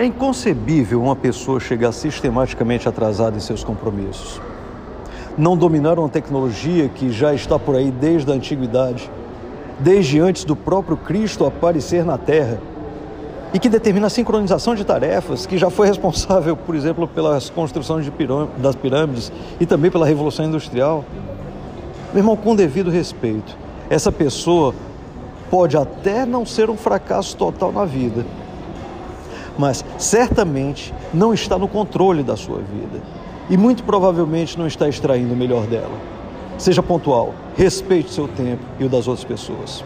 É inconcebível uma pessoa chegar sistematicamente atrasada em seus compromissos. Não dominar uma tecnologia que já está por aí desde a antiguidade, desde antes do próprio Cristo aparecer na Terra, e que determina a sincronização de tarefas, que já foi responsável, por exemplo, pelas construções das pirâmides e também pela Revolução Industrial. Meu irmão, com devido respeito, essa pessoa pode até não ser um fracasso total na vida, mas certamente não está no controle da sua vida e muito provavelmente não está extraindo o melhor dela. Seja pontual, respeite seu tempo e o das outras pessoas.